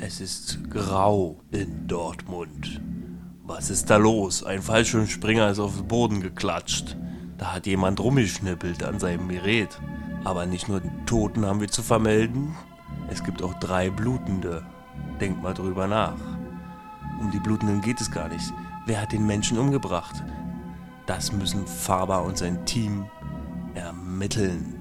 Es ist grau in Dortmund. Was ist da los? Ein Fallschirmspringer ist auf den Boden geklatscht. Da hat jemand rumgeschnippelt an seinem Gerät. Aber nicht nur den Toten haben wir zu vermelden. Es gibt auch drei Blutende. Denkt mal drüber nach. Um die Blutenden geht es gar nicht. Wer hat den Menschen umgebracht? Das müssen Faber und sein Team ermitteln.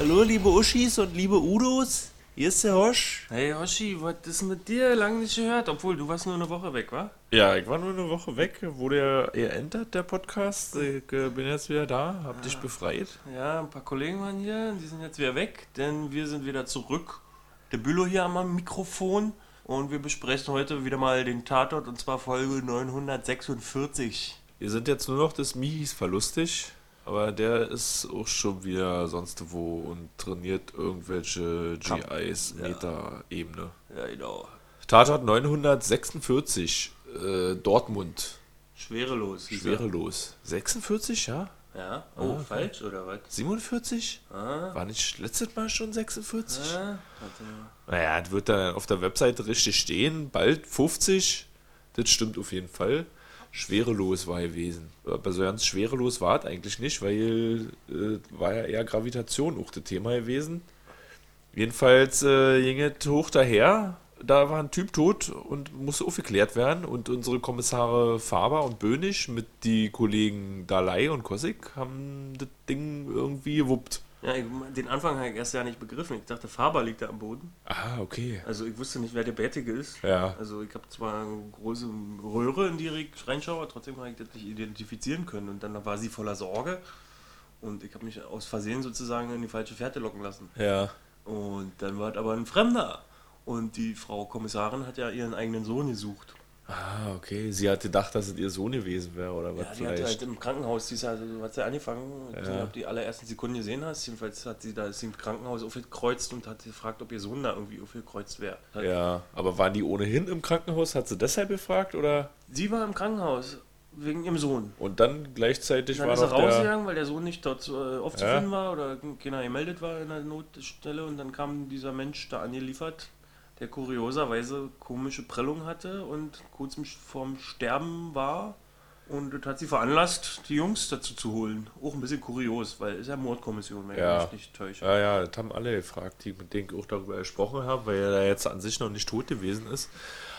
Hallo, liebe Uschis und liebe Udos. Hier ist der Hosch. Hey Hoshi, was ist mit dir? Lang nicht gehört, obwohl du warst nur eine Woche weg, wa? Ja, ich war nur eine Woche weg, wurde ja eher entert, der Podcast. Ich äh, bin jetzt wieder da, hab dich befreit. Ja, ein paar Kollegen waren hier, die sind jetzt wieder weg, denn wir sind wieder zurück. Der Bülow hier am Mikrofon und wir besprechen heute wieder mal den Tatort und zwar Folge 946. Wir sind jetzt nur noch des Mihis verlustig, aber der ist auch schon wieder sonst wo und trainiert irgendwelche GIs, Meta-Ebene. Ja, genau. Tatort 946, äh, Dortmund, Schwerelos. er. schwerelos. 46, ja? Ja? Oh, okay. falsch oder was? 47? Ah, War nicht letztes Mal schon 46? ah, warte mal. Naja, das wird dann auf der Webseite richtig stehen. Bald 50. Das stimmt auf jeden Fall. Schwerelos war gewesen. Aber so ganz schwerelos war es eigentlich nicht, weil äh, war ja eher Gravitation auch das Thema gewesen. Jedenfalls äh, ging es hoch daher. Da war ein Typ tot und musste aufgeklärt werden. Und unsere Kommissare Faber und Bönig mit die Kollegen Dalai und Kossig haben das Ding irgendwie gewuppt. Ja, ich, den Anfang habe ich erst ja nicht begriffen. Ich dachte, Faber liegt da am Boden. Ah, okay. Also ich wusste nicht, wer der Bärtige ist. Ja. Also ich habe zwar eine große Röhre, in die ich reinschaue, trotzdem habe ich das nicht identifizieren können. Und dann war sie voller Sorge. Und ich habe mich aus Versehen sozusagen in die falsche Fährte locken lassen. Ja. Und dann war es aber ein Fremder. Und die Frau Kommissarin hat ja ihren eigenen Sohn gesucht. Ah, okay. Sie hat gedacht, dass es ihr Sohn gewesen wäre oder was Ja, die vielleicht. halt im Krankenhaus, die ist ja, so hat sie angefangen, ich Ja. nicht, ob die allerersten Sekunden gesehen hast, jedenfalls hat sie da ist sie im Krankenhaus aufgekreuzt und hat gefragt, ob ihr Sohn da irgendwie aufgekreuzt wäre. Ja, aber waren die ohnehin im Krankenhaus? Hat sie deshalb gefragt oder? Sie war im Krankenhaus wegen ihrem Sohn. Und dann gleichzeitig Dann war ist er der. rausgegangen, weil der Sohn nicht dort äh, aufzufinden war oder keiner gemeldet war in der Notstelle und dann kam dieser Mensch da angeliefert, der kurioserweise komische Prellung hatte und kurz vorm Sterben war. Und das hat sie veranlasst, die Jungs dazu zu holen. Auch ein bisschen kurios, weil es ist ja Mordkommission, wenn Ja. ich mich nicht täusche. Ja, ja, das haben alle gefragt, die mit denen ich auch darüber gesprochen habe, weil er da jetzt an sich noch nicht tot gewesen ist.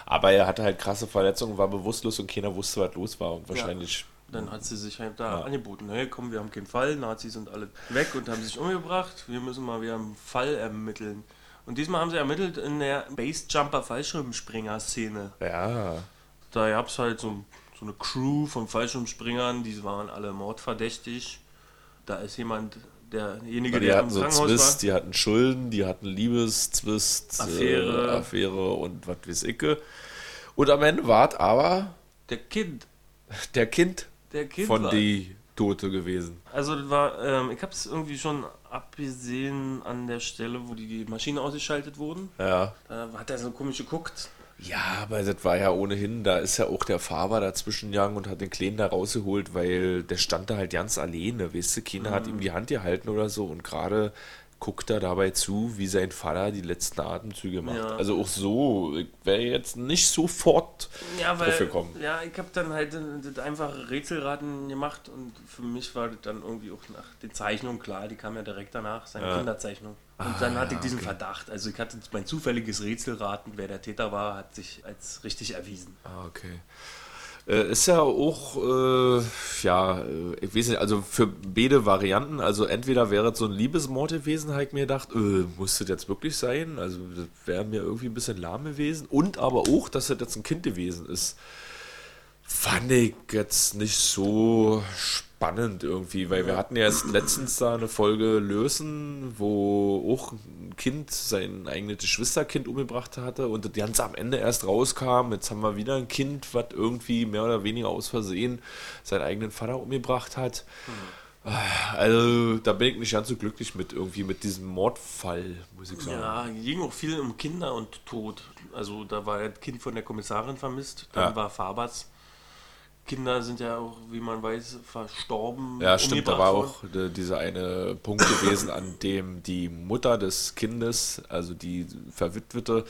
Aber er hatte halt krasse Verletzungen, war bewusstlos und keiner wusste, was los war. Und wahrscheinlich. Dann hat sie sich halt da Ja. angeboten, hey komm, wir haben keinen Fall, Nazis sind alle weg und haben sich umgebracht, wir müssen mal wieder einen Fall ermitteln. Und diesmal haben sie ermittelt in der Basejumper-Fallschirmspringer-Szene. Ja. Da gab es halt so, so eine Crew von Fallschirmspringern, die waren alle mordverdächtig. Da ist jemand, derjenige, Die der im hatten so Krankenhaus Zwist, war. die hatten Schulden, die hatten Liebeszwist, Affäre. Äh, Affäre und was weiß ich. Und am Ende war es aber Der Kind. der Kind Der Kind von war. die Tote gewesen. Also das war, ähm, ich habe es irgendwie schon abgesehen an der Stelle, wo die Maschinen ausgeschaltet wurden. Ja. Da hat er so komisch geguckt. Ja, aber das war ja ohnehin, da ist ja auch der Fahrer dazwischen gegangen und hat den Kleinen da rausgeholt, weil der stand da halt ganz alleine, weißt du, keiner hat ihm die Hand gehalten oder so und gerade guckt er dabei zu, wie sein Vater die letzten Atemzüge macht. Ja. Also auch so, ich wäre jetzt nicht sofort Ja, weil, drauf gekommen. ja, ich habe dann halt äh, das einfache Rätselraten gemacht und für mich war das dann irgendwie auch nach den Zeichnungen klar, die kam ja direkt danach, seine Ja. Kinderzeichnung. Und dann hatte ich diesen okay. Verdacht. Also ich hatte mein zufälliges Rätselraten, wer der Täter war, hat sich als richtig erwiesen. Ah, okay. Äh, ist ja auch, äh, ja, äh, ich weiß nicht, also für beide Varianten, also entweder wäre es so ein Liebesmord gewesen, habe ich mir gedacht, äh, muss das jetzt wirklich sein? Also wäre mir irgendwie ein bisschen lahm gewesen. Und aber auch, dass das jetzt ein Kind gewesen ist, fand ich jetzt nicht so spannend irgendwie, weil wir hatten ja erst letztens da eine Folge Lösen, wo auch ein Kind sein eigenes Geschwisterkind umgebracht hatte und das ganz am Ende erst rauskam. Jetzt haben wir wieder ein Kind, was irgendwie mehr oder weniger aus Versehen seinen eigenen Vater umgebracht hat. Also da bin ich nicht ganz so glücklich mit irgendwie mit diesem Mordfall, muss ich sagen. Ja, ging auch viel um Kinder und Tod. Also da war das Kind von der Kommissarin vermisst, dann Ja. war Fabers Kinder sind ja auch, wie man weiß, verstorben. Ja, stimmt, da war worden. auch dieser eine Punkt gewesen, an dem die Mutter des Kindes, also die verwitwete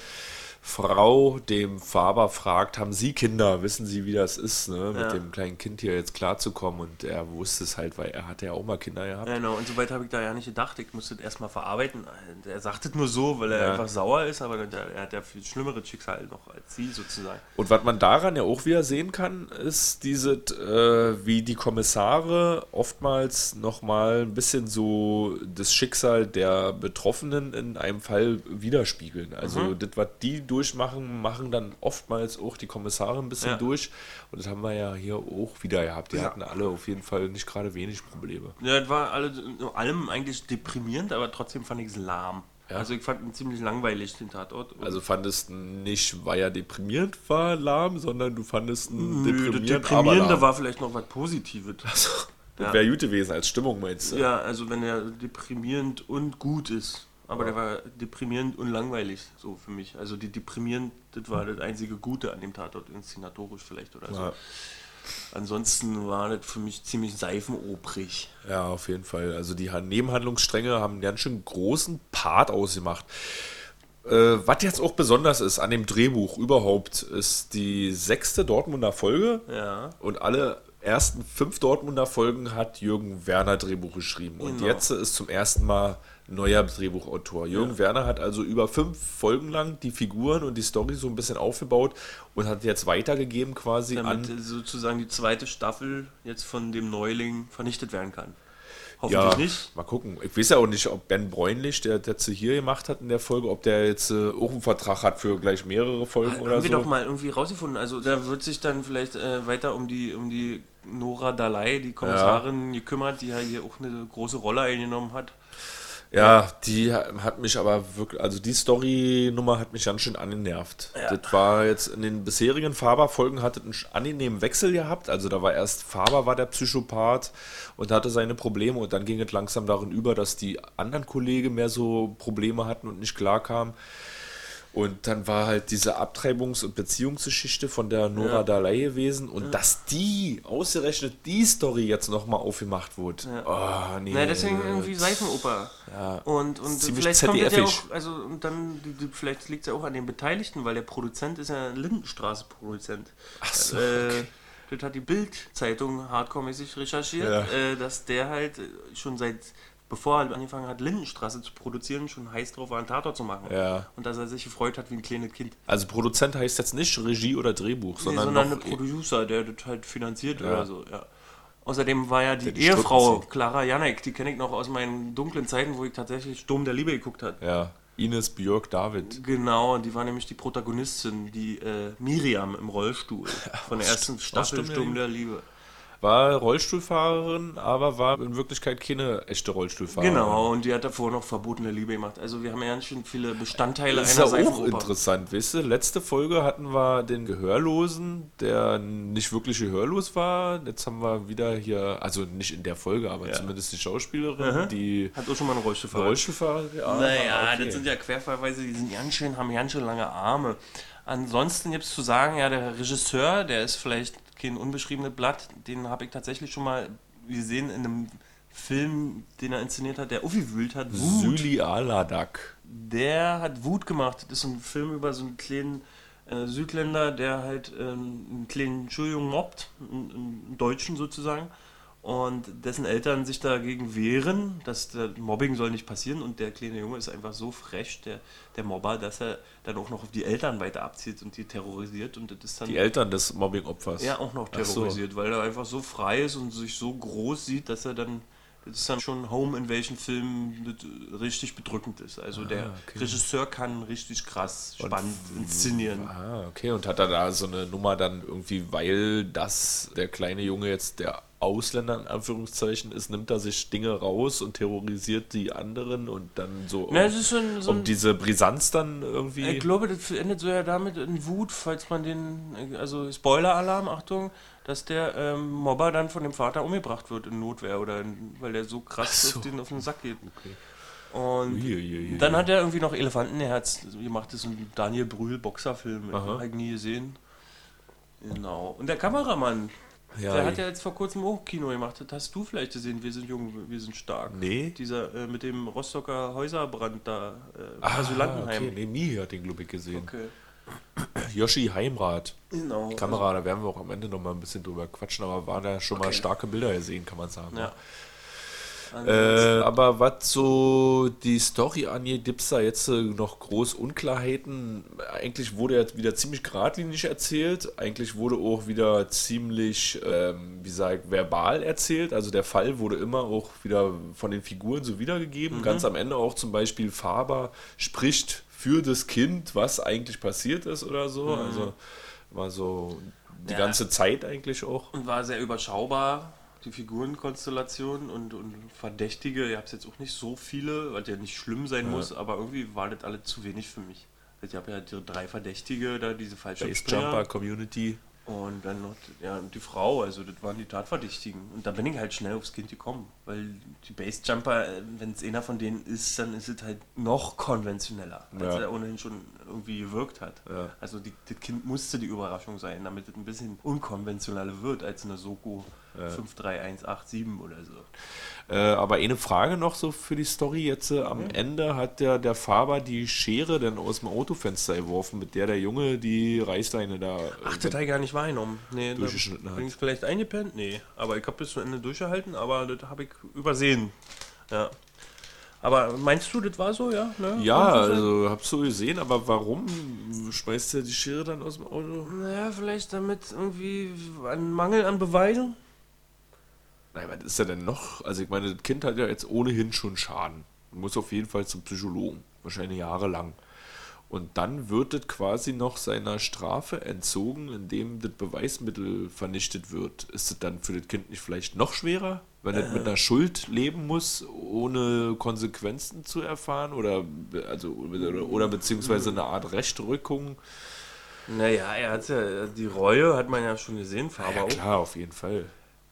Frau, dem Faber fragt, haben Sie Kinder? Wissen Sie, wie das ist, ne? mit Ja. dem kleinen Kind hier jetzt klarzukommen? Und er wusste es halt, weil er hatte ja auch mal Kinder gehabt. Ja, Genau, und so weit habe ich da ja nicht gedacht. Ich musste das erstmal verarbeiten. Er sagt es nur so, weil er Ja. einfach sauer ist, aber er hat ja viel schlimmeres Schicksal noch als sie sozusagen. Und was man daran ja auch wieder sehen kann, ist diese, äh, wie die Kommissare oftmals nochmal ein bisschen so das Schicksal der Betroffenen in einem Fall widerspiegeln. Also Mhm. das, was die durchmachen, machen dann oftmals auch die Kommissare ein bisschen Ja. durch. Und das haben wir ja hier auch wieder gehabt. Die Ja. hatten alle auf jeden Fall nicht gerade wenig Probleme. Ja, das war alle, allem eigentlich deprimierend, aber trotzdem fand ich es lahm. Ja. Also ich fand ihn ziemlich langweilig, den Tatort. Also fandest du nicht, weil er deprimierend war, lahm, sondern du fandest ihn das deprimierend, aber Deprimierende war vielleicht noch was Positives. Das Ja. wäre gut gewesen als Stimmung, meinst du? Ja, also wenn er deprimierend und gut ist. Aber der war deprimierend und langweilig, so für mich. Also die deprimierend, das war das einzige Gute an dem Tatort, inszenatorisch vielleicht oder so. Ja. Ansonsten war das für mich ziemlich seifenobrig. Ja, auf jeden Fall. Also die Han- Nebenhandlungsstränge haben einen ganz schön großen Part ausgemacht. Äh, was jetzt auch besonders ist an dem Drehbuch überhaupt, ist die sechste Dortmunder Folge. Ja. Und alle ersten fünf Dortmunder Folgen hat Jürgen Werner Drehbuch geschrieben. Und Genau. jetzt ist zum ersten Mal neuer Drehbuchautor. Jürgen Werner hat also über fünf Folgen lang die Figuren und die Story so ein bisschen aufgebaut und hat jetzt weitergegeben quasi Damit an. sozusagen die zweite Staffel jetzt von dem Neuling vernichtet werden kann. Hoffentlich Ja, nicht. mal gucken. Ich weiß ja auch nicht, ob Ben Bräunlich, der das hier gemacht hat in der Folge, ob der jetzt äh, auch einen Vertrag hat für gleich mehrere Folgen Haben oder wir so. doch mal irgendwie rausgefunden. Also da wird sich dann vielleicht äh, weiter um die um die Nora Dalai, die Kommissarin, gekümmert, die ja hier auch eine große Rolle eingenommen hat. Ja, die hat mich aber wirklich, also die Story-Nummer hat mich ganz schön angenervt. Ja. Das war jetzt in den bisherigen Faber-Folgen hatte einen angenehmen Wechsel gehabt. Also da war erst Faber war der Psychopath und hatte seine Probleme und dann ging es langsam darin über, dass die anderen Kollegen mehr so Probleme hatten und nicht klarkamen. Und dann war halt diese Abtreibungs- und Beziehungsgeschichte von der Nora Ja. Dalai gewesen und dass die, ausgerechnet die Story jetzt nochmal aufgemacht wurde. Oh, nee. Na, deswegen irgendwie Seifenoper. Ja. Und, und vielleicht kommt das ja auch, also und dann, vielleicht liegt es ja auch an den Beteiligten, weil der Produzent ist ja ein Lindenstraße-Produzent. Ach so, Äh, das hat die Bild-Zeitung hardcore-mäßig recherchiert, Ja. äh, dass der halt schon seit, bevor er angefangen hat, Lindenstraße zu produzieren, schon heiß drauf war, einen Tatort zu machen. Ja. Und dass er sich gefreut hat wie ein kleines Kind. Also Produzent heißt jetzt nicht Regie oder Drehbuch, Nee, sondern, sondern ein Producer, der das halt finanziert Ja. oder so, ja. Außerdem war ja die, die Ehefrau. Clara Janek, die kenne ich noch aus meinen dunklen Zeiten, wo ich tatsächlich Sturm der Liebe geguckt habe. ja, Ines Björk David. Genau, die war nämlich die Protagonistin, die äh, Miriam im Rollstuhl von der ersten Staffel Sturm Sturm der Liebe. War Rollstuhlfahrerin, aber war in Wirklichkeit keine echte Rollstuhlfahrerin. Genau, und die hat davor noch verbotene Liebe gemacht. Also wir haben ja ganz schön viele Bestandteile Das ist einer ja auch interessant, weißt du? Letzte Folge hatten wir den Gehörlosen, der nicht wirklich gehörlos war. Jetzt haben wir wieder hier, also nicht in der Folge, aber Ja. zumindest die Schauspielerin, die Hat auch schon mal einen Rollstuhlfahrer. Rollstuhlfahrerin. Ja, Naja, okay. das sind ja Querfallweise, die sind ganz schön, haben ganz schön lange Arme. Ansonsten gibt es zu sagen, ja, der Regisseur, der ist vielleicht kein unbeschriebenes Blatt, den habe ich tatsächlich schon mal gesehen in einem Film, den er inszeniert hat, der aufgewühlt hat. Wut. Süli Aladak. Der hat Wut gemacht. Das ist ein Film über so einen kleinen äh, Südländer, der halt ähm, einen kleinen Schuljungen mobbt, einen, einen Deutschen sozusagen. Und dessen Eltern sich dagegen wehren, dass der Mobbing soll nicht passieren. Und der kleine Junge ist einfach so frech, der, der Mobber, dass er dann auch noch auf die Eltern weiter abzieht und die terrorisiert. Und das ist dann Die Eltern des Mobbing-Opfers. ja auch noch Ach so. terrorisiert, weil er einfach so frei ist und sich so groß sieht, dass er dann das ist dann schon Home Invasion Film richtig bedrückend ist. Also der Ah, okay. Regisseur kann richtig krass Und spannend inszenieren. Ah, okay. Und hat er da so eine Nummer dann irgendwie, weil das der kleine Junge jetzt der Ausländer in Anführungszeichen ist, nimmt er sich Dinge raus und terrorisiert die anderen und dann so um, ist so ein, so um diese Brisanz dann irgendwie. ich glaube, das endet so ja damit in Wut, falls man den, also Spoiler-Alarm, Achtung, dass der ähm, Mobber dann von dem Vater umgebracht wird in Notwehr oder in, weil der so krass so. auf, den, auf den Sack geht. Okay. Und Uiuiui. Dann hat er irgendwie noch Elefantenherz gemacht. Das ist ein Daniel Brühl Boxerfilm. Aha. Habe ich nie gesehen. Genau. Und der Kameramann, Ja, der hat ja jetzt vor kurzem auch Kino gemacht. Das hast du vielleicht gesehen, wir sind jung, wir sind stark. Nee. Dieser äh, mit dem Rostocker Häuserbrand da, äh, ah, Asylantenheim. Okay, nee, nie hat den, glaube ich, gesehen. Okay. Yoshi Heimrat. Genau. Kamera, da werden wir auch am Ende noch mal ein bisschen drüber quatschen, aber waren da schon okay. mal starke Bilder gesehen, kann man sagen. Ja. Äh, aber was so die Story angeht, gibt es da jetzt äh, noch groß Unklarheiten. Eigentlich wurde jetzt wieder ziemlich geradlinig erzählt. Eigentlich wurde auch wieder ziemlich, ähm, wie gesagt, verbal erzählt. Also der Fall wurde immer auch wieder von den Figuren so wiedergegeben. Mhm. Ganz am Ende auch zum Beispiel Faber spricht für das Kind, was eigentlich passiert ist oder so. Mhm. Also war so die ja. ganze Zeit eigentlich auch. Und war sehr überschaubar die Figurenkonstellation und, und Verdächtige, ihr habt jetzt auch nicht so viele, was ja nicht schlimm sein ja. muss, aber irgendwie war das alle zu wenig für mich. Ich habe ja die drei Verdächtige, da diese falsche Jumper Community. Und dann noch ja, die Frau, also das waren die Tatverdächtigen. Und da bin ich halt schnell aufs Kind gekommen, weil die Basejumper, äh, wenn es einer von denen ist, dann ist es halt noch konventioneller, als ja. er ohnehin schon irgendwie gewirkt hat. Ja. Also die, das Kind musste die Überraschung sein, damit es ein bisschen unkonventioneller wird als eine Soko ja. 53187 oder so. Äh, aber eine Frage noch so für die Story jetzt. Äh, am ja. Ende hat der, der Faber die Schere dann aus dem Autofenster geworfen, mit der der Junge die Reißleine da. Äh, Ach, das hat gar nicht wahrgenommen. Nee, durchgeschnitten hat. Bin ich vielleicht eingepennt? Nee. Aber ich habe bis zum Ende durchgehalten, aber das habe ich übersehen. Ja. Aber meinst du, das war so, ja? Ne? Ja, also hab's so gesehen, aber warum schmeißt er die Schere dann aus dem Auto? Naja, vielleicht damit irgendwie ein Mangel an Beweisen. Nein, was ist er denn noch? Also ich meine, das Kind hat ja jetzt ohnehin schon Schaden. Muss auf jeden Fall zum Psychologen. Wahrscheinlich jahrelang. Und dann wird es quasi noch seiner Strafe entzogen, indem das Beweismittel vernichtet wird. Ist es dann für das Kind nicht vielleicht noch schwerer, wenn es mit einer Schuld leben muss, ohne Konsequenzen zu erfahren? Oder, also, oder, oder beziehungsweise eine Art Rechtrückung? Naja, er hat ja, die Reue hat man ja schon gesehen, Faber ja, klar, auf jeden Fall.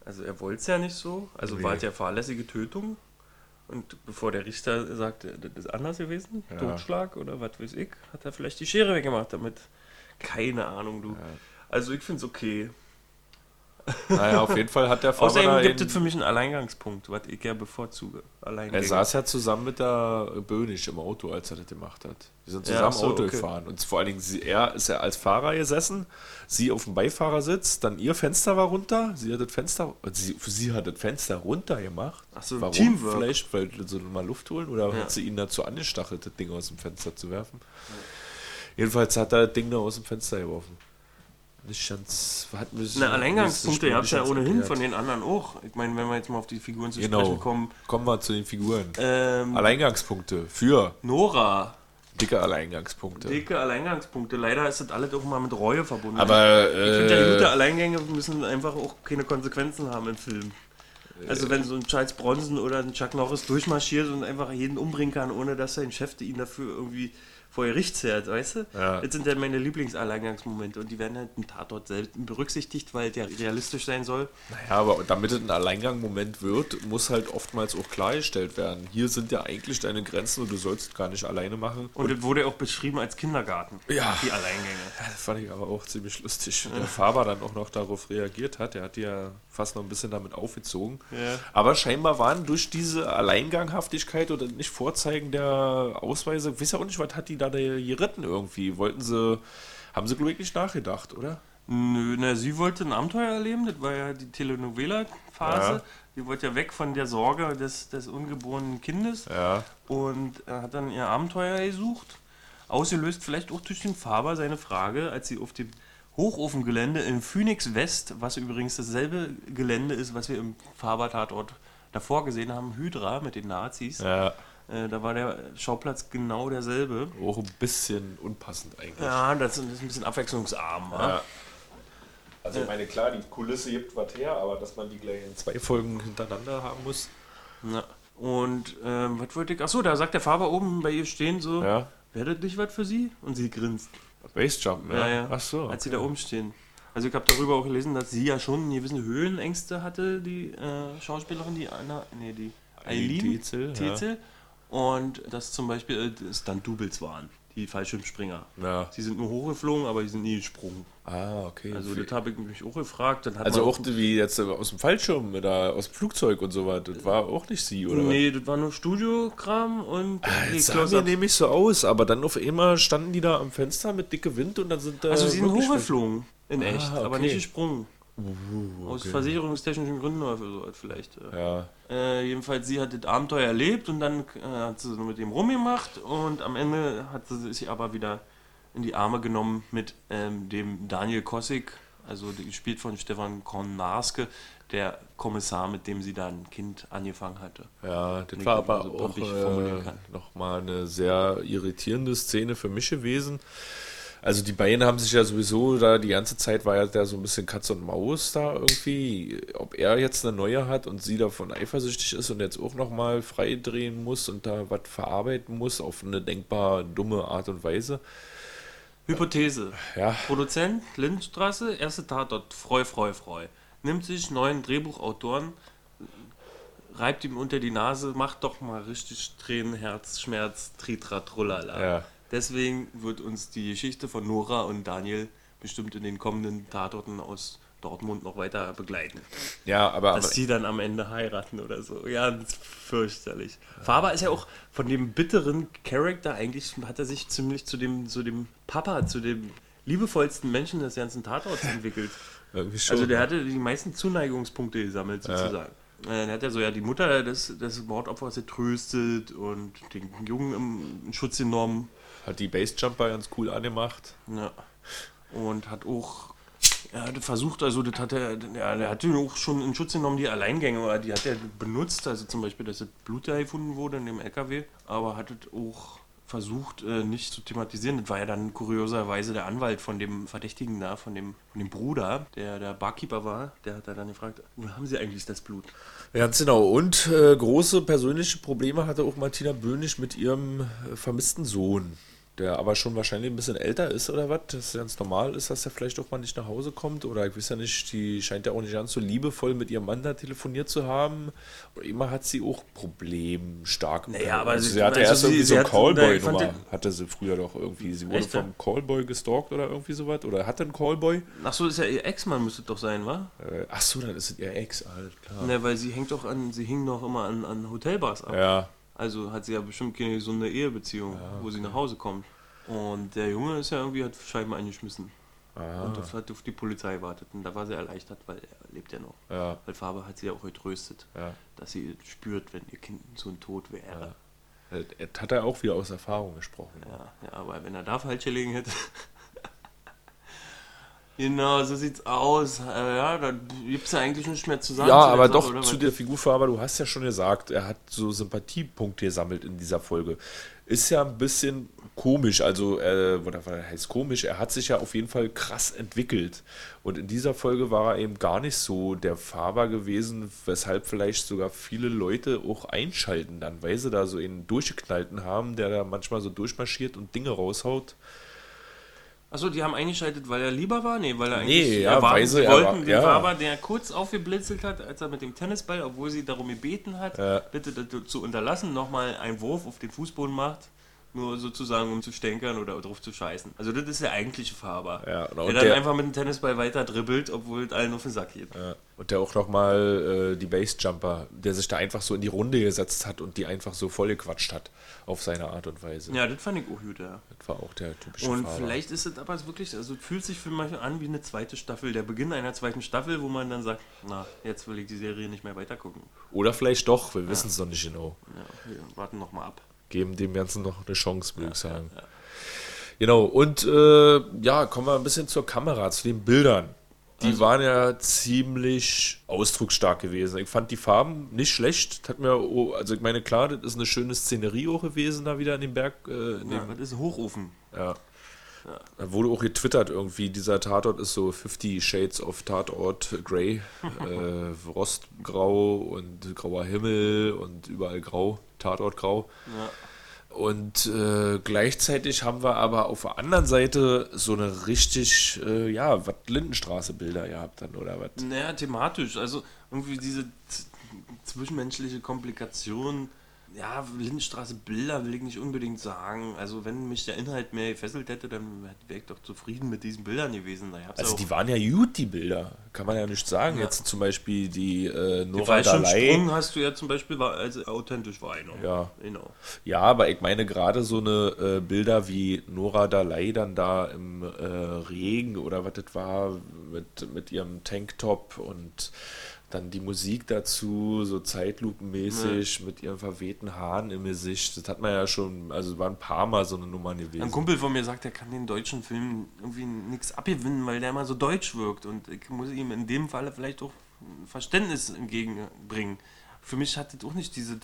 Also er wollte es ja nicht so. Also nee. war es ja fahrlässige Tötung. Und bevor der Richter sagte, das ist anders gewesen, ja. Totschlag oder was weiß ich, hat er vielleicht die Schere weggemacht damit. Keine Ahnung, du. Ja. Also ich finde es okay. Naja, auf jeden Fall hat der Fahrer Außerdem gibt es für mich einen Alleingangspunkt, was ich ja bevorzuge. Er saß ja zusammen mit der Böhnisch im Auto, als er das gemacht hat. Wir sind zusammen ja, so, Auto okay. gefahren. Und vor allen Dingen, sie, er ist ja als Fahrer gesessen, sie auf dem Beifahrersitz, dann ihr Fenster war runter, sie hat das Fenster, sie, sie hat das Fenster runter gemacht. Ach so, Warum? Teamwork. Vielleicht, weil sie mal Luft holen oder ja. hat sie ihn dazu angestachelt, das Ding aus dem Fenster zu werfen. Ja. Jedenfalls hat er das Ding da aus dem Fenster geworfen. Ganz. Na, Alleingangspunkte, ihr habt ja ohnehin von den anderen auch. Ich meine, wenn wir jetzt mal auf die Figuren zu genau. sprechen kommen. Kommen wir zu den Figuren. Ähm, Alleingangspunkte für. Nora. Dicke Alleingangspunkte. Dicke Alleingangspunkte. Leider ist das alles auch mal mit Reue verbunden. Aber. Äh, ich finde ja, gute Alleingänge müssen einfach auch keine Konsequenzen haben im Film. Also wenn so ein Charles Bronson oder ein Chuck Norris durchmarschiert und einfach jeden umbringen kann, ohne dass sein Chef ihn dafür irgendwie vor Gericht zerrt, weißt du? Ja. Das sind ja meine Lieblingsalleingangsmomente und die werden halt im Tatort selten berücksichtigt, weil der realistisch sein soll. Naja, aber damit es ein Alleingangmoment wird, muss halt oftmals auch klargestellt werden. Hier sind ja eigentlich deine Grenzen und du sollst gar nicht alleine machen. Und, es wurde auch beschrieben als Kindergarten, ja. die Alleingänge. Ja, das fand ich aber auch ziemlich lustig. Ja. Der Faber dann auch noch darauf reagiert hat, der hat ja fast noch ein bisschen damit aufgezogen. Ja. Aber scheinbar waren durch diese Alleinganghaftigkeit oder nicht Vorzeigen der Ausweise, ich weiß ja auch nicht, was hat die da geritten irgendwie? Wollten sie, haben sie glaube ich nicht nachgedacht, oder? Nö, na, sie wollte ein Abenteuer erleben, das war ja die Telenovela-Phase. Ja. Die wollte ja weg von der Sorge des, des ungeborenen Kindes ja. und hat dann ihr Abenteuer gesucht. Ausgelöst vielleicht auch durch den Faber seine Frage, als sie auf dem Hochofengelände in Phoenix West, was übrigens dasselbe Gelände ist, was wir im Faber-Tatort davor gesehen haben, Hydra mit den Nazis. Ja. Äh, da war der Schauplatz genau derselbe. Auch ein bisschen unpassend eigentlich. Ja, das ist ein bisschen abwechslungsarm. Ja. Also ich meine, klar, die Kulisse gibt was her, aber dass man die gleich in zwei Folgen hintereinander haben muss. Ja. Und ähm, was wollte ich? Achso, da sagt der Faber oben bei ihr stehen so, ja. wäre das nicht was für sie? Und sie grinst. Basejump, ja. ja, ja. Ach so. Okay. Als sie da oben stehen. Also ich habe darüber auch gelesen, dass sie ja schon gewisse Höhenängste hatte, die äh, Schauspielerin, die Anna, nee, die Eileen Tietzel. Tietzel. Ja. Und dass zum Beispiel äh, Stunt-Doubles waren, die Fallschirmspringer. Ja. Sie sind nur hochgeflogen, aber die sind nie gesprungen. Ah, okay. Also das habe ich mich auch gefragt. Dann Also auch wie jetzt aus dem Fallschirm oder aus dem Flugzeug und so was. Das war auch nicht sie, oder? Nee, das war nur Studiokram und nee, Das sah mir nämlich so aus, aber dann auf einmal standen die da am Fenster mit dicke Wind und dann sind da. Also sie sind hochgeflogen, in echt, aber okay. Uh, nicht gesprungen. Aus okay. versicherungstechnischen Gründen oder so vielleicht. äh. Ja, Äh, jedenfalls, sie hat das Abenteuer erlebt und dann äh, hat sie so mit dem rumgemacht und am Ende hat sie sich aber wieder in die Arme genommen mit ähm, dem Daniel Kossig, also gespielt von Stefan Kornarske, der Kommissar, mit dem sie da ein Kind angefangen hatte. ja, das war aber so auch äh, nochmal eine sehr irritierende Szene für mich gewesen. Also die beiden haben sich ja sowieso da, die ganze Zeit war ja da so ein bisschen Katz und Maus da irgendwie, ob er jetzt eine neue hat und sie davon eifersüchtig ist und jetzt auch nochmal freidrehen muss und da was verarbeiten muss auf eine denkbar dumme Art und Weise. Hypothese. Ja, Produzent, Lindstraße, erste Tatort, Freu, Freu, Freu. Nimmt sich neuen Drehbuchautoren, reibt ihm unter die Nase, macht doch mal richtig Tränen, Herz, Schmerz, Tritra, Trullala. Ja. Deswegen wird uns die Geschichte von Nora und Daniel bestimmt in den kommenden Tatorten aus Dortmund noch weiter begleiten. ja, aber, aber Dass die dann am Ende heiraten oder so. Ja, das ist fürchterlich. Faber ist ja auch von dem bitteren Charakter, eigentlich hat er sich ziemlich zu dem, zu dem Papa, zu dem liebevollsten Menschen des ganzen Tatorts entwickelt. Also der hatte die meisten Zuneigungspunkte gesammelt sozusagen. Äh, Dann hat er so ja die Mutter des, des Mordopfers getröstet und den Jungen im Schutz genommen. Hat die Bassjumper ganz cool angemacht. Ja. Und hat auch, er hatte versucht, also das hat er, ja, der hat ihn auch schon in Schutz genommen, die Alleingänge, oder die hat er benutzt, also zum Beispiel, dass das Blut da gefunden wurde in dem LKW, aber hat es auch versucht, äh, nicht zu thematisieren. Das war ja dann kurioserweise der Anwalt von dem Verdächtigen da, von dem, von dem Bruder, der der Barkeeper war, der hat da dann gefragt, wo haben sie eigentlich das Blut? Ganz genau. Und äh, große persönliche Probleme hatte auch Martina Böhnisch mit ihrem äh, vermissten Sohn, der aber schon wahrscheinlich ein bisschen älter ist oder was. Das ganz normal ist, dass er vielleicht auch mal nicht nach Hause kommt. Oder ich weiß ja nicht, die scheint ja auch nicht ganz so liebevoll mit ihrem Mann da telefoniert zu haben. Und immer hat sie auch problemstark. Naja, aber also sie- sie hatte also erst sie- irgendwie sie so Callboy-Nummer. Hatte sie früher doch irgendwie. Sie wurde Echt, vom Callboy gestalkt oder irgendwie sowas. Oder hatte einen Callboy. Ach so, ist ja ihr Ex-Mann, müsste doch sein, wa? Äh, ach so, dann ist es ihr Ex, alles klar. Ne, weil sie hängt doch an, sie hing doch immer an, an Hotelbars ab. Ja, Also hat sie ja bestimmt keine gesunde Ehebeziehung, wo sie nach Hause kommt. Und der Junge ist ja irgendwie, hat Scheiben eingeschmissen. Ah. Und auf, hat auf die Polizei gewartet. Und da war sie erleichtert, weil er lebt ja noch. ja, Weil Faber hat sie ja auch getröstet, ja. dass sie spürt, wenn ihr Kind so ein Tod wäre. Äh, Das hat er auch wieder aus Erfahrung gesprochen. Ja, ja, aber wenn er da falsch gelegen hätte. genau, so sieht's aus. Äh, ja, da gibt's ja eigentlich nichts mehr zu sagen. Ja, zu aber Sache, doch zu der Figurfarbe, du hast ja schon gesagt, er hat so Sympathiepunkte gesammelt in dieser Folge. Ist ja ein bisschen komisch, also, äh, was heißt komisch, er hat sich ja auf jeden Fall krass entwickelt. Und in dieser Folge war er eben gar nicht so der Faber gewesen, weshalb vielleicht sogar viele Leute auch einschalten dann, weil sie da so einen durchgeknallten haben, der da manchmal so durchmarschiert und Dinge raushaut. Achso, die haben eingeschaltet, weil er lieber war? Nee, weil er Nee, eigentlich. ja, er war, weil sie sie- er wollten war- den ja. Faber, der kurz aufgeblitzelt hat, als er mit dem Tennisball, obwohl sie darum gebeten hat, Ja. bitte zu unterlassen, nochmal einen Wurf auf den Fußboden macht. Nur sozusagen, um zu stänkern oder drauf zu scheißen. Also, das ist der eigentliche Faber. Ja, genau. der Und dann der- einfach mit dem Tennisball weiter dribbelt, obwohl es allen auf den Sack geht. Ja. Und der auch nochmal äh, die Bassjumper, der sich da einfach so in die Runde gesetzt hat und die einfach so voll gequatscht hat auf seine Art und Weise. Ja, das fand ich auch gut, ja. Das war auch der typische Und Fahrer. vielleicht ist es aber wirklich, also fühlt sich für manche an wie eine zweite Staffel, der Beginn einer zweiten Staffel, wo man dann sagt, na, jetzt will ich die Serie nicht mehr weiter gucken. Oder vielleicht doch, wir wissen es noch nicht genau. Ja, wir warten noch mal ab. Geben dem Ganzen noch eine Chance, würde ich sagen. Genau, und äh, ja, kommen wir ein bisschen zur Kamera, zu den Bildern. Die Also waren ja ziemlich ausdrucksstark gewesen. Ich fand die Farben nicht schlecht. Hat mir, also ich meine, klar, das ist eine schöne Szenerie auch gewesen, da wieder in dem Berg. Äh, in Ja, dem, das ist ein Hochofen. Ja. Da wurde auch getwittert irgendwie, dieser Tatort ist so 50 Shades of Tatort Grey, äh, Rostgrau und grauer Himmel und überall grau, Tatort grau. Ja. Und äh, gleichzeitig haben wir aber auf der anderen Seite so eine richtig, äh, ja, was Lindenstraße-Bilder gehabt dann, oder was? Naja, thematisch. Also irgendwie diese zwischenmenschliche Komplikation ja, Lindenstraße Bilder will ich nicht unbedingt sagen. Also wenn mich der Inhalt mehr gefesselt hätte, dann wäre ich doch zufrieden mit diesen Bildern gewesen. Also die waren ja gut, die Bilder. Kann man ja nicht sagen. Ja. Jetzt zum Beispiel die äh, Nora die Dalai. Sprung hast du ja zum Beispiel, war, also authentisch war einer. Ja. Genau. ja, aber ich meine gerade so eine äh, Bilder wie Nora Dalai dann da im äh, Regen oder was das war, mit, mit ihrem Tanktop und dann die Musik dazu, so zeitlupenmäßig, ja. mit ihren verwehten Haaren im Gesicht. Das hat man ja schon, also war ein paar Mal so eine Nummer gewesen. Ein Kumpel von mir sagt, er kann den deutschen Film irgendwie nichts abgewinnen, weil der immer so deutsch wirkt. Und ich muss ihm in dem Falle vielleicht auch Verständnis entgegenbringen. Für mich hat das auch nicht dieses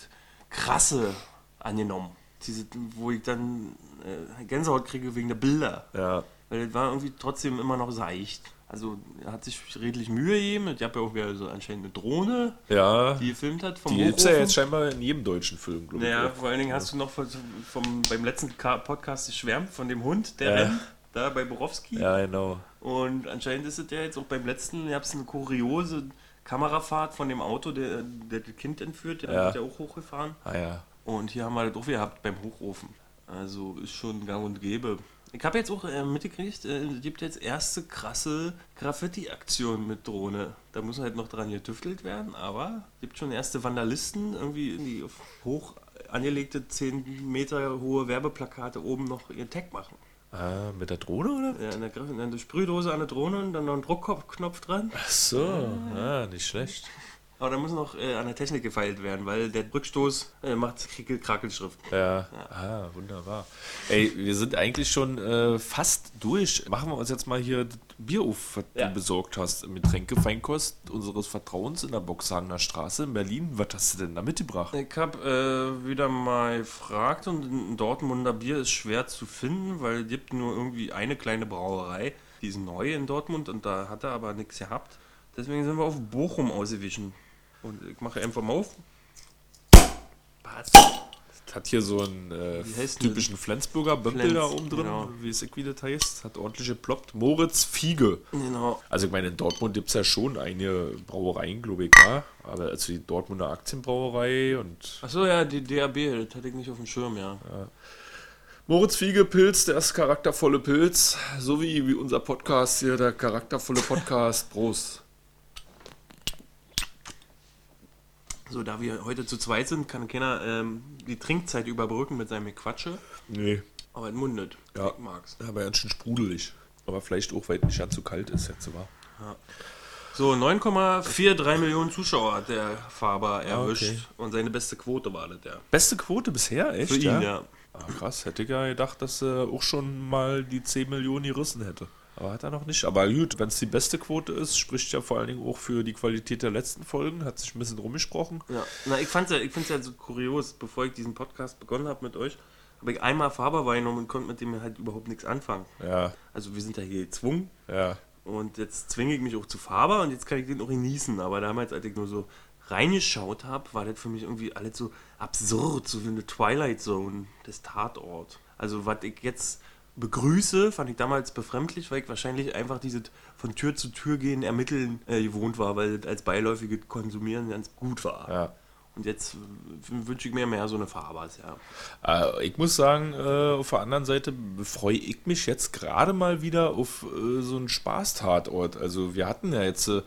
krasse angenommen. Diese, wo ich dann äh, Gänsehaut kriege wegen der Bilder. Ja. Weil das war irgendwie trotzdem immer noch seicht. Also er hat sich redlich Mühe gegeben. Ich habe ja auch wieder so anscheinend eine Drohne, ja, die gefilmt hat. Vom die gibt es ja jetzt scheinbar in jedem deutschen Film, glaube ich. Ja, vor allen Dingen hast du noch vom, vom, beim letzten Podcast geschwärmt von dem Hund, der ja. rennt, da bei Borowski. Ja, genau. Und anscheinend ist es ja jetzt auch beim letzten, gab es eine kuriose Kamerafahrt von dem Auto, der, der das Kind entführt, der ja. wird ja auch hochgefahren. Ah ja. Und hier haben wir das auch gehabt beim Hochofen. Also ist schon gang und gäbe. Ich habe jetzt auch äh, mitgekriegt, äh, es gibt jetzt erste krasse Graffiti-Aktionen mit Drohne. Da muss halt noch dran getüftelt werden, aber es gibt schon erste Vandalisten, irgendwie die auf hoch angelegte 10 Meter hohe Werbeplakate oben noch ihren Tag machen. Ah, mit der Drohne, oder? Ja, eine, eine Sprühdose an der Drohne und dann noch ein Druckknopf dran. Ach so, ah, nicht schlecht. Aber da muss noch äh, an der Technik gefeilt werden, weil der Rückstoß äh, macht Krakelschrift. Ja. ja. ah, wunderbar. Ey, wir sind eigentlich schon äh, fast durch. Machen wir uns jetzt mal hier das Bier auf, was ja. du besorgt hast. Mit Tränkefeinkost unseres Vertrauens in der Boxhagener Straße in Berlin. Was hast du denn da mitgebracht? Ich habe äh, wieder mal gefragt und ein Dortmunder Bier ist schwer zu finden, weil es gibt nur irgendwie eine kleine Brauerei. Die ist neu in Dortmund und da hat er aber nichts gehabt. Deswegen sind wir auf Bochum ausgewichen. Und ich mache einfach mal auf. Was? Das hat hier so einen äh, typischen Flensburger Bömpel da oben drin, genau. wie es wie das heißt. Hat ordentlich geploppt. Moritz Fiege. Genau. Also ich meine, in Dortmund gibt es ja schon einige Brauereien, glaube ich, ja. Aber also die Dortmunder Aktienbrauerei und. Achso, ja, die DAB, das hatte ich nicht auf dem Schirm, ja. ja. Moritz Fiege Pilz, der ist charaktervolle Pilz, so wie, wie unser Podcast hier, der charaktervolle Podcast. Prost. So, da wir heute zu zweit sind, kann keiner ähm, die Trinkzeit überbrücken mit seinem Quatsche. Nee. Aber entmundet. Ja. Ich mag's. Aber ganz schön sprudelig. Aber vielleicht auch, weil es nicht ganz so kalt ist jetzt, war. Ja. So, 9,43 Millionen Zuschauer hat der Faber erwischt. Ah, okay. Und seine beste Quote war das, ja. Beste Quote bisher, echt? Für ihn, ja. ja. Ah, krass, hätte ich ja gedacht, dass er auch schon mal die 10 Millionen gerissen hätte. Aber hat er noch nicht. Aber gut, wenn es die beste Quote ist, spricht ja vor allen Dingen auch für die Qualität der letzten Folgen. Hat sich ein bisschen rumgesprochen. Ja, na, ich fand's ja, ich find's ja so kurios, bevor ich diesen Podcast begonnen habe mit euch, habe ich einmal Faber wahrgenommen und konnte mit dem halt überhaupt nichts anfangen. Ja. Also wir sind ja hier gezwungen. Ja. Und jetzt zwinge ich mich auch zu Faber und jetzt kann ich den auch genießen. Aber damals, als ich nur so reingeschaut habe, war das für mich irgendwie alles so absurd, so wie eine Twilight Zone des Tatort. Also was ich jetzt begrüße, fand ich damals befremdlich, weil ich wahrscheinlich einfach dieses von Tür zu Tür gehen, ermitteln äh, gewohnt war, weil das als beiläufige Konsumieren ganz gut war. Ja. Und jetzt wünsche ich mir mehr so eine Farbers, ja. Äh, ich muss sagen, äh, auf der anderen Seite freue ich mich jetzt gerade mal wieder auf äh, so einen Spaßtatort. Also wir hatten ja jetzt äh,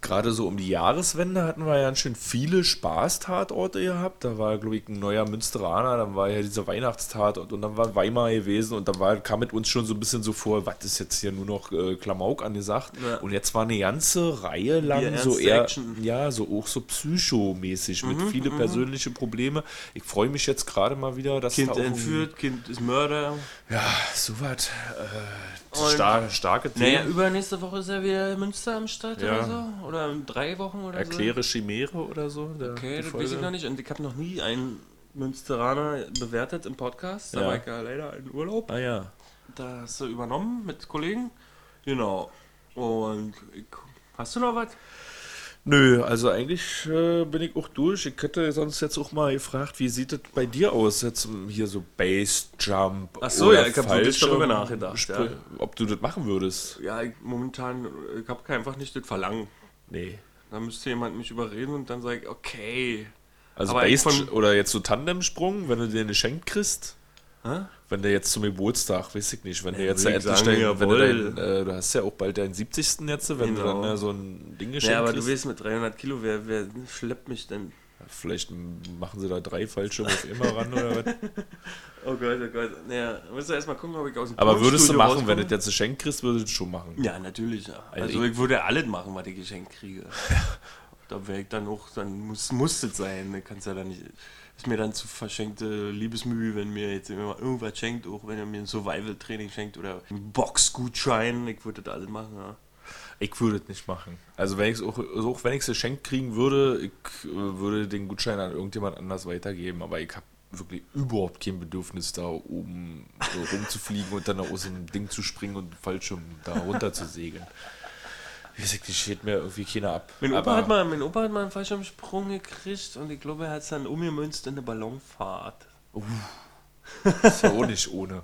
gerade so um die Jahreswende hatten wir ja schön viele Spaßtatorte gehabt. Da war, glaube ich, ein neuer Münsteraner, dann war ja dieser Weihnachtstatort und dann war Weimar gewesen und dann war, kam mit uns schon so ein bisschen so vor, was ist jetzt hier nur noch äh, Klamauk angesagt. Ja. Und jetzt war eine ganze Reihe lang so eher, Action. ja, so auch so psychomäßig mhm. mit viele mhm. persönliche Probleme. Ich freue mich jetzt gerade mal wieder, dass Kind da entführt, Kind ist Mörder. Ja, so was. Äh, star starke Themen. Naja, übernächste Woche ist er wieder in Münster am Start ja. oder so. Oder in drei Wochen oder Erkläre so. Chimäre oder so. okay, das weiß ich noch nicht. Und ich habe noch nie einen Münsteraner bewertet im Podcast. Da ja. war ich ja leider in Urlaub. Ah ja. Da hast du übernommen mit Kollegen. Genau. Und ich, hast du noch was? Nö, also eigentlich äh, bin ich auch durch. Ich hätte sonst jetzt auch mal gefragt, wie sieht es bei dir aus? Jetzt hier so Base Jump. Ach so, ja, ich habe wirklich darüber nachgedacht. Ja. Ob du das machen würdest? Ja, ich, momentan, ich habe einfach nicht das Verlangen. Nee. Da müsste jemand mich überreden und dann sage ich, okay, Also Aber Base von- oder jetzt so Tandemsprung, wenn du den geschenkt kriegst. Hä? Wenn der jetzt zum Geburtstag, weiß ich nicht, wenn Ja, der jetzt dein, wenn du, dein, äh, du hast ja auch bald deinen 70. jetzt, wenn du Genau. dann äh, so ein Ding geschenkt Ja, aber kriegst. du weißt, mit 300 Kilo, wer, wer schleppt mich denn? Vielleicht machen sie da drei Fallschirme auf immer ran oder was. Oh Gott, oh Gott. Naja, musst du erstmal gucken, ob ich aus dem Aber würdest du Tonstudio machen, wenn rauskomme? du jetzt geschenkt kriegst, würdest du schon machen. Ja, natürlich, ja. Also Also ich- ich würde alles machen, was ich geschenkt kriege. da wäre ich dann auch, dann muss, muss es sein. Da kannst ja dann nicht. Ist mir dann zu verschenkte Liebesmühe, wenn mir jetzt jemand irgendwas schenkt, auch wenn er mir ein Survival-Training schenkt oder einen Boxgutschein. Ich würde das alles machen, ja. Ich würde es nicht machen. Also wenn ich es auch, also auch wenn ich es geschenkt kriegen würde, ich äh, würde den Gutschein an irgendjemand anders weitergeben, aber ich habe wirklich überhaupt kein Bedürfnis, da oben so rumzufliegen und dann aus dem Ding zu springen und Fallschirm da runter zu segeln. Wie gesagt, die steht mir irgendwie keiner ab. Mein Opa, aber hat mal, mein Opa hat mal einen Fallschirmsprung gekriegt und ich glaube, er hat es dann umgemünzt in eine Ballonfahrt. ist ja auch nicht ohne.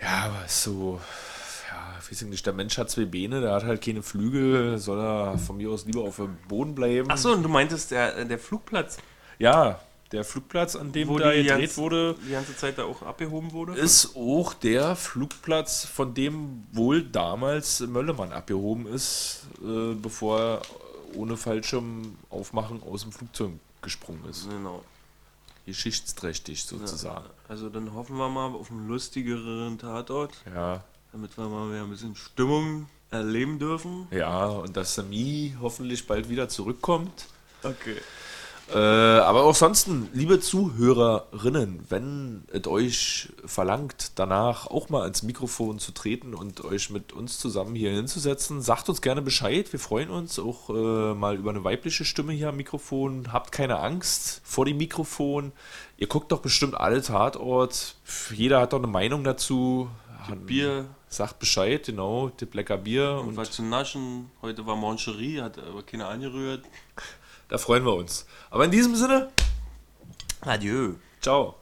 Ja, aber so, ja, weiß ich nicht, der Mensch hat zwei Beine, der hat halt keine Flügel, soll er von mir aus lieber auf dem Boden bleiben. Achso, und du meintest, der, der Flugplatz, Ja, der Flugplatz, an dem Wo da gedreht ganz- wurde, die ganze Zeit da auch abgehoben wurde? ist auch der Flugplatz, von dem wohl damals Möllemann abgehoben ist, äh, bevor er ohne Fallschirm aufmachen aus dem Flugzeug gesprungen ist. Genau. Geschichtsträchtig sozusagen. Also dann hoffen wir mal auf einen lustigeren Tatort, Ja, damit wir mal wieder ein bisschen Stimmung erleben dürfen. ja, und dass der Mi hoffentlich bald wieder zurückkommt. Okay. Äh, aber auch sonst, liebe Zuhörerinnen, wenn es euch verlangt, danach auch mal ans Mikrofon zu treten und euch mit uns zusammen hier hinzusetzen, sagt uns gerne Bescheid. Wir freuen uns auch äh, mal über eine weibliche Stimme hier am Mikrofon. Habt keine Angst vor dem Mikrofon. Ihr guckt doch bestimmt alle Tatort. Jeder hat doch eine Meinung dazu. Bier Sagt Bescheid, genau. Tipp lecker Bier. und Und was zu naschen. Heute war Moncherie, hat aber keiner angerührt. Da freuen wir uns. Aber in diesem Sinne, Adieu. ciao.